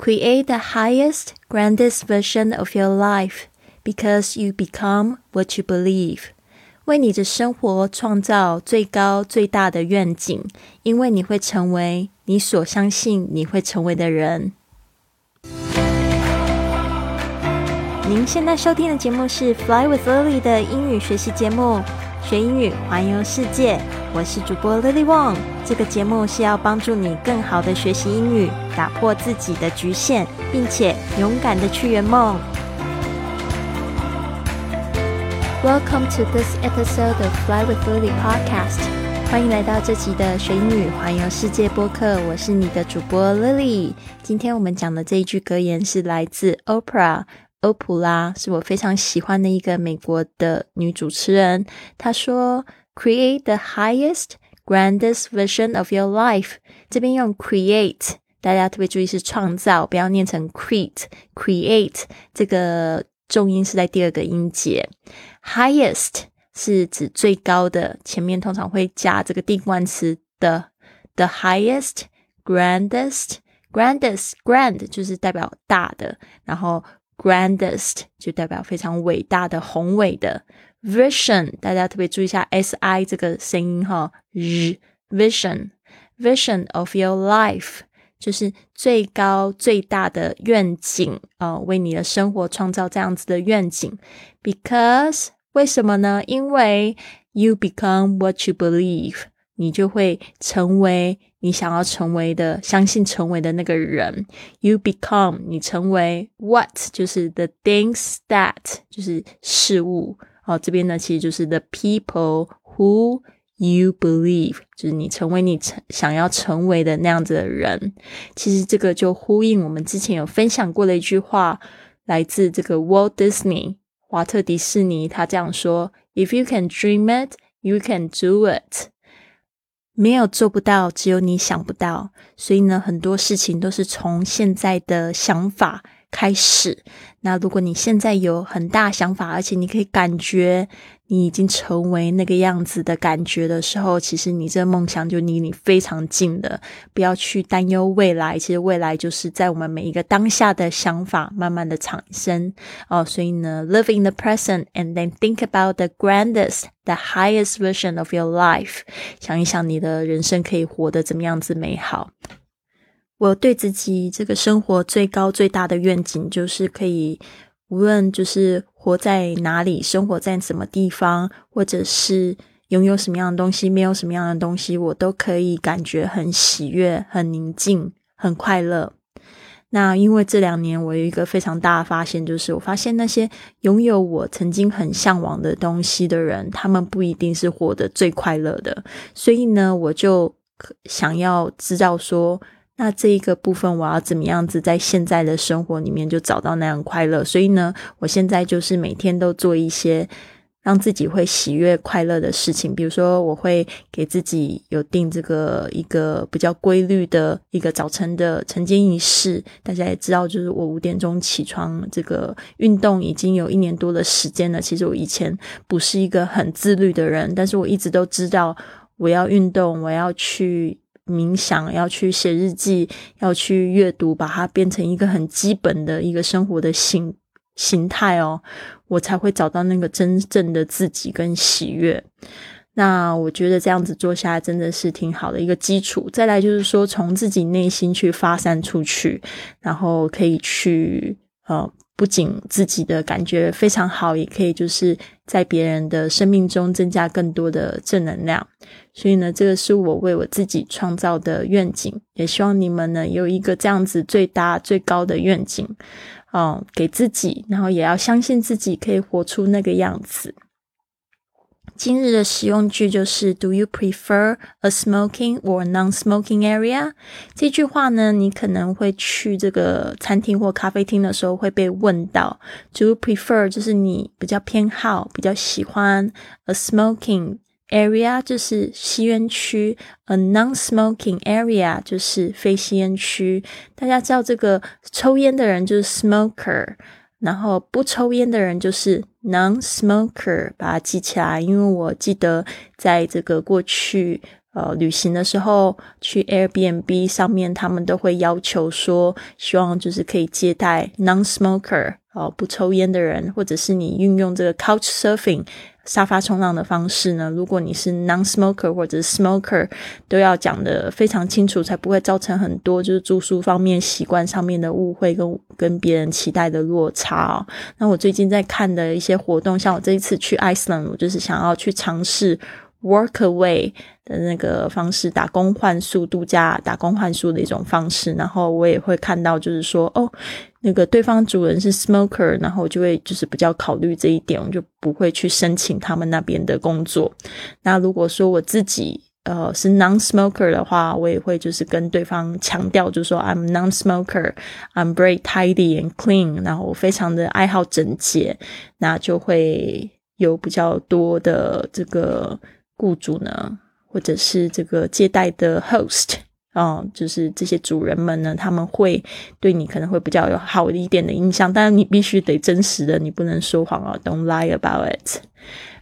Create the highest, grandest version of your life because you become what you believe. 为你的生活创造最高最大的愿景，因为你会成为你所相信你会成为的人。您现在收听的节目是《Fly with Lily》的英语学习节目， 学英语环游世界。我是主播 Lily Wong。这个节目是要帮助你更好的学习英语，打破自己的局限，并且勇敢的去圆梦。Welcome to this episode of Fly with Lily podcast。欢迎来到这集的学英语环游世界播客。我是你的主播 Lily。今天我们讲的这一句格言是来自 Oprah。欧普拉是我非常喜欢的一个美国的女主持人。她说：“Create the highest, grandest version of your life。”这边用 “create”，大家特别注意是创造，不要念成 “create”。“create” 这个重音是在第二个音节。“highest” 是指最高的，前面通常会加这个定冠词的。“the highest, grandest, grandest, grand” 就是代表大的，然后。grandest 就代表非常伟大的、宏伟的 vision，大家特别注意一下 s i 这个声音哈，r vision vision of your life 就是最高最大的愿景啊，为你的生活创造这样子的愿景。Because 为什么呢？因为 you become what you believe， 你就会成为。你想要成为的，相信成为的那个人，you become，你成为 what，就是 the things that，就是事物。哦，这边呢，其实就是 the people who you believe，就是你成为你成想要成为的那样子的人。其实这个就呼应我们之前有分享过的一句话，来自这个 Walt Disney，华特迪士尼，他这样说：If you can dream it, you can do it。没有做不到，只有你想不到。所以呢，很多事情都是从现在的想法开始。那如果你现在有很大想法，而且你可以感觉。你已经成为那个样子的感觉的时候，其实你这个梦想就离你非常近的。不要去担忧未来，其实未来就是在我们每一个当下的想法慢慢的产生哦。所以呢，live in the present and then think about the grandest, the highest version of your life。想一想你的人生可以活得怎么样子美好。我对自己这个生活最高最大的愿景就是可以。无论就是活在哪里，生活在什么地方，或者是拥有什么样的东西，没有什么样的东西，我都可以感觉很喜悦、很宁静、很快乐。那因为这两年我有一个非常大的发现，就是我发现那些拥有我曾经很向往的东西的人，他们不一定是活得最快乐的。所以呢，我就想要知道说。那这一个部分，我要怎么样子在现在的生活里面就找到那样快乐？所以呢，我现在就是每天都做一些让自己会喜悦、快乐的事情。比如说，我会给自己有定这个一个比较规律的一个早晨的晨间仪式。大家也知道，就是我五点钟起床，这个运动已经有一年多的时间了。其实我以前不是一个很自律的人，但是我一直都知道我要运动，我要去。冥想要去写日记，要去阅读，把它变成一个很基本的一个生活的形形态哦，我才会找到那个真正的自己跟喜悦。那我觉得这样子做下来真的是挺好的一个基础。再来就是说，从自己内心去发散出去，然后可以去呃。不仅自己的感觉非常好，也可以就是在别人的生命中增加更多的正能量。所以呢，这个是我为我自己创造的愿景，也希望你们呢有一个这样子最大最高的愿景，哦，给自己，然后也要相信自己可以活出那个样子。今日的实用句就是 "Do you prefer a smoking or non-smoking area？" 这句话呢，你可能会去这个餐厅或咖啡厅的时候会被问到。Do you prefer？就是你比较偏好、比较喜欢 a smoking area，就是吸烟区；a non-smoking area，就是非吸烟区。大家知道这个抽烟的人就是 smoker。然后不抽烟的人就是 non-smoker，把它记起来。因为我记得在这个过去，呃旅行的时候去 Airbnb 上面，他们都会要求说，希望就是可以接待 non-smoker 哦不抽烟的人，或者是你运用这个 couch surfing。沙发冲浪的方式呢？如果你是 non-smoker 或者 smoker，都要讲的非常清楚，才不会造成很多就是住宿方面习惯上面的误会跟跟别人期待的落差哦。那我最近在看的一些活动，像我这一次去 Iceland，我就是想要去尝试。Work away 的那个方式，打工换宿度假，打工换宿的一种方式。然后我也会看到，就是说，哦，那个对方主人是 smoker，然后我就会就是比较考虑这一点，我就不会去申请他们那边的工作。那如果说我自己呃是 non-smoker 的话，我也会就是跟对方强调，就是说 I'm non-smoker，I'm very tidy and clean，然后我非常的爱好整洁，那就会有比较多的这个。雇主呢，或者是这个接待的 host 啊，就是这些主人们呢，他们会对你可能会比较有好一点的印象，但是你必须得真实的，你不能说谎啊，Don't lie about it.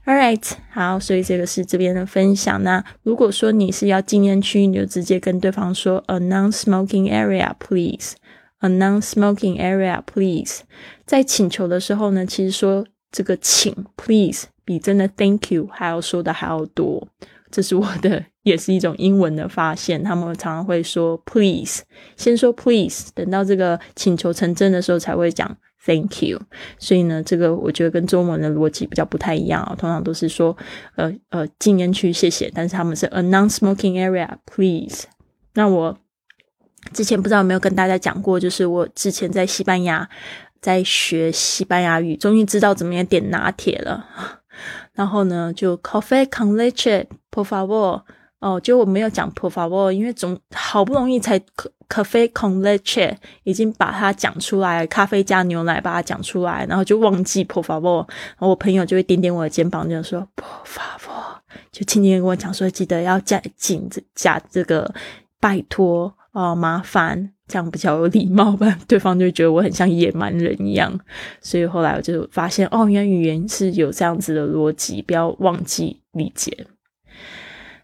All right，好，所以这个是这边的分享。那如果说你是要禁烟区，你就直接跟对方说 a non-smoking area, please. A non-smoking area, please. 在请求的时候呢，其实说这个请 please。比真的 Thank you 还要说的还要多，这是我的，也是一种英文的发现。他们常常会说 Please，先说 Please，等到这个请求成真的时候才会讲 Thank you。所以呢，这个我觉得跟中文的逻辑比较不太一样啊。通常都是说呃呃禁烟区谢谢，但是他们是 A non-smoking area please。那我之前不知道有没有跟大家讲过，就是我之前在西班牙在学西班牙语，终于知道怎么样点拿铁了。然后呢，就 coffee con leche，por favor。哦，就我没有讲 por favor，因为总好不容易才 coffee con leche 已经把它讲出来，咖啡加牛奶把它讲出来，然后就忘记 por favor。然后我朋友就会点点我的肩膀，就说 por favor，就轻轻跟我讲说，记得要加紧加这个拜托哦，麻烦。这样比较有礼貌吧，对方就觉得我很像野蛮人一样，所以后来我就发现，哦，原来语言是有这样子的逻辑，不要忘记理解。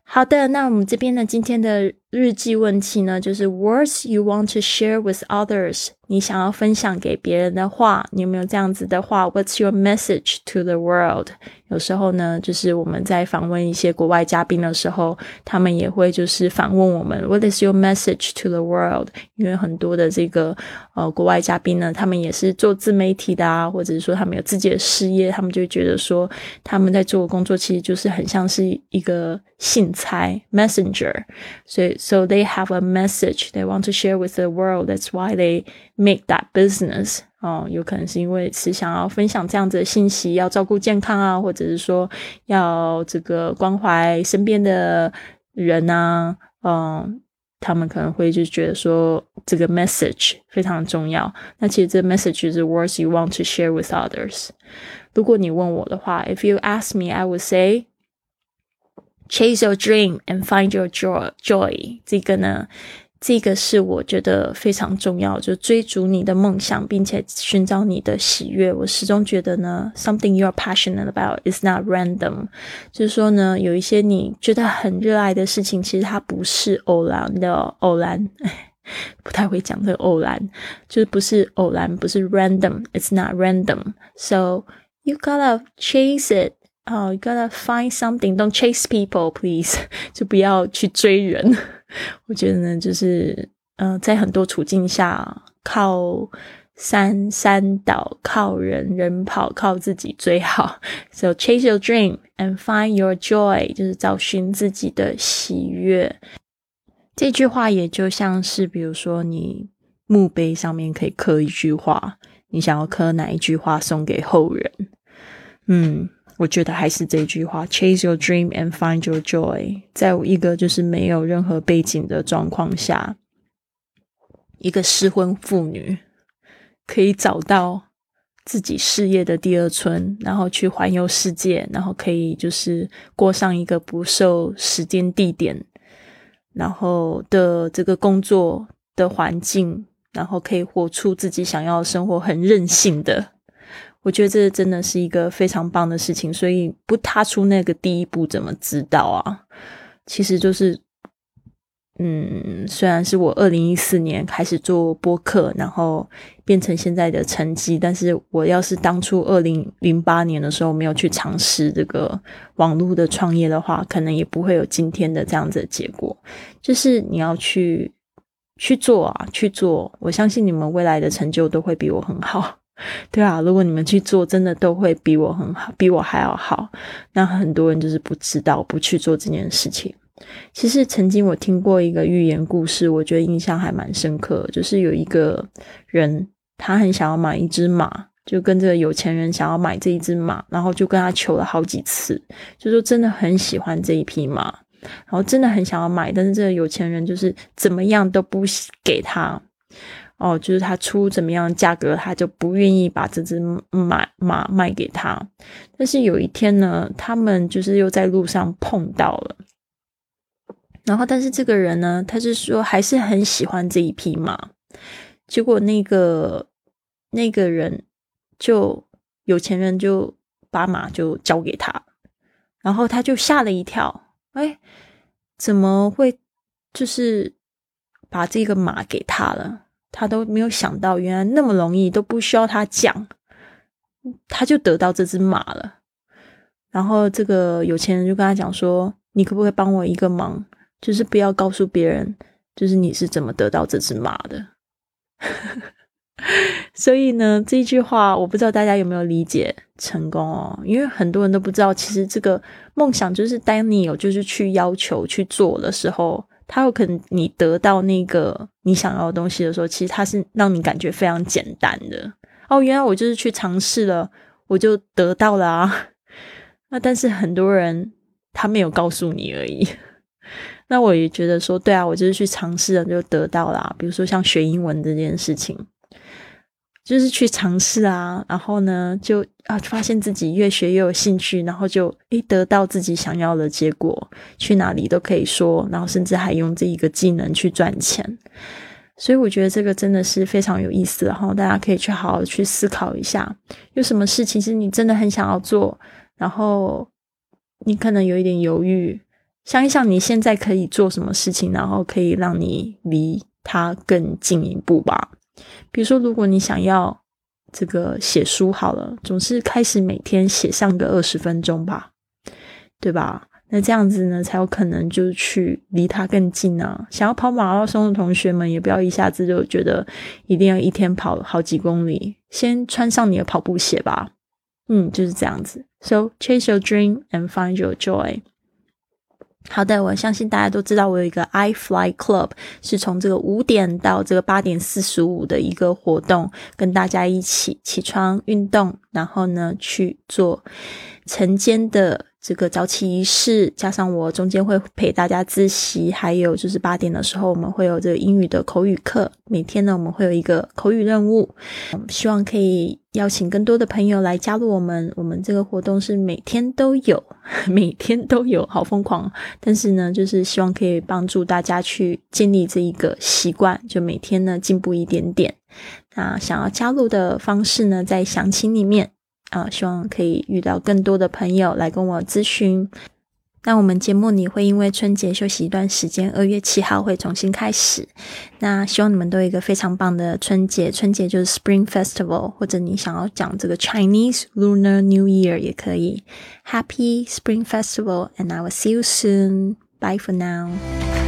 好的，那我们这边呢，今天的日记问题呢，就是 words you want to share with others。你想要分享给别人的话，你有没有这样子的话？What's your message to the world？有时候呢，就是我们在访问一些国外嘉宾的时候，他们也会就是反问我们，What is your message to the world？因为很多的这个呃国外嘉宾呢，他们也是做自媒体的啊，或者是说他们有自己的事业，他们就觉得说他们在做的工作其实就是很像是一个信差 messenger，所以 so they have a message they want to share with the world. That's why they Make that business 哦，有可能是因为是想要分享这样子的信息，要照顾健康啊，或者是说要这个关怀身边的人啊，嗯，他们可能会就觉得说这个 message 非常重要。那其实这 message 是 words you want to share with others。如果你问我的话，if you ask me, I would say chase your dream and find your joy. Joy 这个呢？这个是我觉得非常重要，就追逐你的梦想，并且寻找你的喜悦。我始终觉得呢，something you are passionate about is not random。就是说呢，有一些你觉得很热爱的事情，其实它不是偶然的，偶然，不太会讲这个偶然，就是不是偶然，不是 random，it's not random。So you gotta chase it， 哦，you gotta find something，don't chase people，please，就不要去追人。我觉得呢，就是呃，在很多处境下，靠山山倒，靠人人跑，靠自己最好。So chase your dream and find your joy，就是找寻自己的喜悦。这句话也就像是，比如说你墓碑上面可以刻一句话，你想要刻哪一句话送给后人？嗯。我觉得还是这句话：Chase your dream and find your joy。在一个就是没有任何背景的状况下，一个失婚妇女可以找到自己事业的第二春，然后去环游世界，然后可以就是过上一个不受时间、地点，然后的这个工作的环境，然后可以活出自己想要的生活，很任性的。我觉得这真的是一个非常棒的事情，所以不踏出那个第一步，怎么知道啊？其实就是。嗯，虽然是我二零一四年开始做播客，然后变成现在的成绩，但是我要是当初二零零八年的时候没有去尝试这个网络的创业的话，可能也不会有今天的这样子的结果。就是你要去去做啊，去做，我相信你们未来的成就都会比我很好，对啊，如果你们去做，真的都会比我很好，比我还要好。那很多人就是不知道，不去做这件事情。其实曾经我听过一个寓言故事，我觉得印象还蛮深刻。就是有一个人，他很想要买一只马，就跟这个有钱人想要买这一只马，然后就跟他求了好几次，就说真的很喜欢这一匹马，然后真的很想要买，但是这个有钱人就是怎么样都不给他。哦，就是他出怎么样价格，他就不愿意把这只马马卖给他。但是有一天呢，他们就是又在路上碰到了。然后，但是这个人呢，他是说还是很喜欢这一匹马。结果那个那个人就有钱人就把马就交给他，然后他就吓了一跳，哎，怎么会就是把这个马给他了？他都没有想到，原来那么容易，都不需要他讲，他就得到这只马了。然后这个有钱人就跟他讲说：“你可不可以帮我一个忙？”就是不要告诉别人，就是你是怎么得到这只马的。所以呢，这句话我不知道大家有没有理解成功哦。因为很多人都不知道，其实这个梦想就是当你有就是去要求去做的时候，他有可能你得到那个你想要的东西的时候，其实他是让你感觉非常简单的。哦，原来我就是去尝试了，我就得到了啊。那但是很多人他没有告诉你而已。那我也觉得说，对啊，我就是去尝试了，就得到了。比如说像学英文这件事情，就是去尝试啊，然后呢，就啊，发现自己越学越有兴趣，然后就诶得到自己想要的结果，去哪里都可以说，然后甚至还用这一个技能去赚钱。所以我觉得这个真的是非常有意思，然后大家可以去好好去思考一下，有什么事情是你真的很想要做，然后你可能有一点犹豫。想一想，你现在可以做什么事情，然后可以让你离他更进一步吧。比如说，如果你想要这个写书，好了，总是开始每天写上个二十分钟吧，对吧？那这样子呢，才有可能就去离它更近啊。想要跑马拉松的同学们，也不要一下子就觉得一定要一天跑好几公里，先穿上你的跑步鞋吧。嗯，就是这样子。So chase your dream and find your joy. 好的，我相信大家都知道，我有一个 I Fly Club，是从这个五点到这个八点四十五的一个活动，跟大家一起起床运动，然后呢去做晨间的。这个早起仪式，加上我中间会陪大家自习，还有就是八点的时候，我们会有这个英语的口语课。每天呢，我们会有一个口语任务，希望可以邀请更多的朋友来加入我们。我们这个活动是每天都有，每天都有，好疯狂！但是呢，就是希望可以帮助大家去建立这一个习惯，就每天呢进步一点点。那想要加入的方式呢，在详情里面。啊，希望可以遇到更多的朋友来跟我咨询。那我们节目你会因为春节休息一段时间，二月七号会重新开始。那希望你们都有一个非常棒的春节，春节就是 Spring Festival，或者你想要讲这个 Chinese Lunar New Year 也可以。Happy Spring Festival，and I will see you soon. Bye for now.